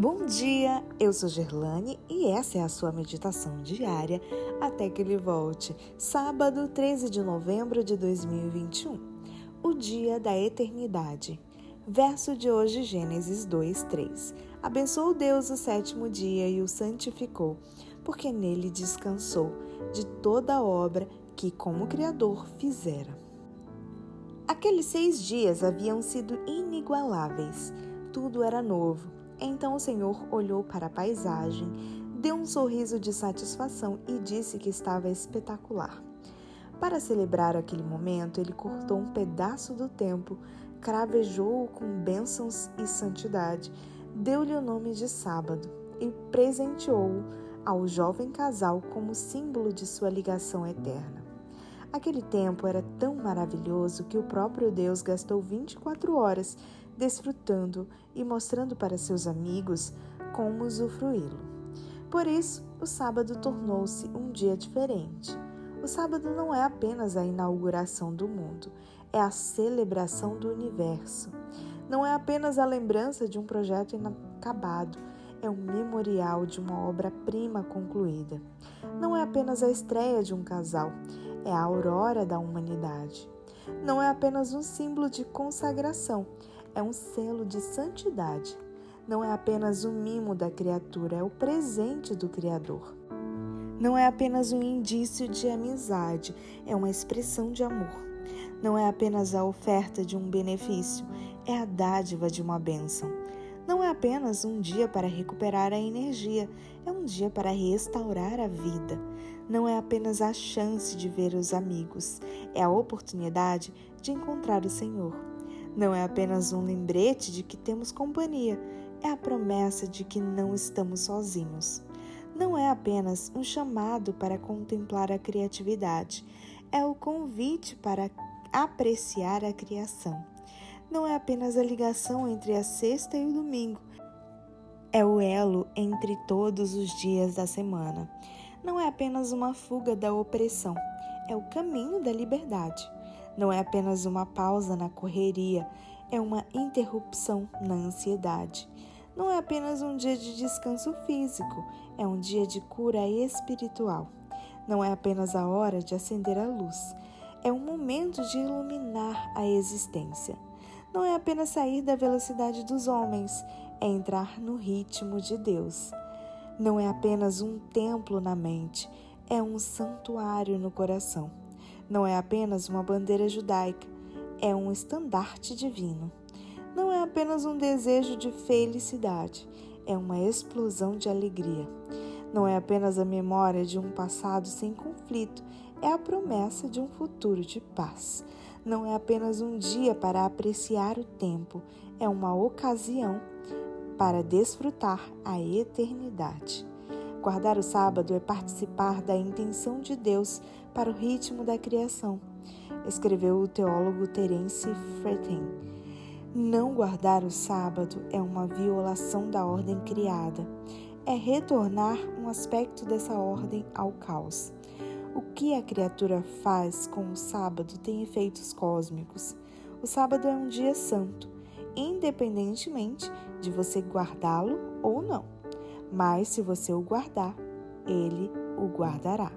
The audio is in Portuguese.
Bom dia, eu sou Gerlane e essa é a sua meditação diária até que ele volte. Sábado, 13 de novembro de 2021, o dia da eternidade. Verso de hoje, Gênesis 2, 3. Abençoou Deus o sétimo dia e o santificou, porque nele descansou de toda a obra que, como Criador, fizera. Aqueles seis dias haviam sido inigualáveis. Tudo era novo então o Senhor olhou para a paisagem, deu um sorriso de satisfação e disse que estava espetacular. Para celebrar aquele momento, ele cortou um pedaço do tempo, cravejou-o com bênçãos e santidade, deu-lhe o nome de Sábado e presenteou-o ao jovem casal como símbolo de sua ligação eterna. Aquele tempo era tão maravilhoso que o próprio Deus gastou 24 horas desfrutando e mostrando para seus amigos como usufruí-lo. Por isso, o sábado tornou-se um dia diferente. O sábado não é apenas a inauguração do mundo, é a celebração do universo. Não é apenas a lembrança de um projeto inacabado, é um memorial de uma obra-prima concluída. Não é apenas a estreia de um casal, é a aurora da humanidade. Não é apenas um símbolo de consagração, é um selo de santidade. Não é apenas um mimo da criatura, é o presente do Criador. Não é apenas um indício de amizade, é uma expressão de amor. Não é apenas a oferta de um benefício, é a dádiva de uma bênção. Não é apenas um dia para recuperar a energia, é um dia para restaurar a vida. Não é apenas a chance de ver os amigos, é a oportunidade de encontrar o Senhor. Não é apenas um lembrete de que temos companhia, é a promessa de que não estamos sozinhos. Não é apenas um chamado para contemplar a criatividade, é o convite para apreciar a criação. Não é apenas a ligação entre a sexta e o domingo, é o elo entre todos os dias da semana. Não é apenas uma fuga da opressão, é o caminho da liberdade. Não é apenas uma pausa na correria, é uma interrupção na ansiedade. Não é apenas um dia de descanso físico, é um dia de cura espiritual. Não é apenas a hora de acender a luz, é um momento de iluminar a existência. Não é apenas sair da velocidade dos homens, é entrar no ritmo de Deus. Não é apenas um templo na mente, é um santuário no coração não é apenas uma bandeira judaica, é um estandarte divino. Não é apenas um desejo de felicidade, é uma explosão de alegria. Não é apenas a memória de um passado sem conflito, é a promessa de um futuro de paz. Não é apenas um dia para apreciar o tempo, é uma ocasião para desfrutar a eternidade. Guardar o sábado é participar da intenção de Deus para o ritmo da criação, escreveu o teólogo Terence Fretin. Não guardar o sábado é uma violação da ordem criada, é retornar um aspecto dessa ordem ao caos. O que a criatura faz com o sábado tem efeitos cósmicos. O sábado é um dia santo, independentemente de você guardá-lo ou não mas se você o guardar, ele o guardará.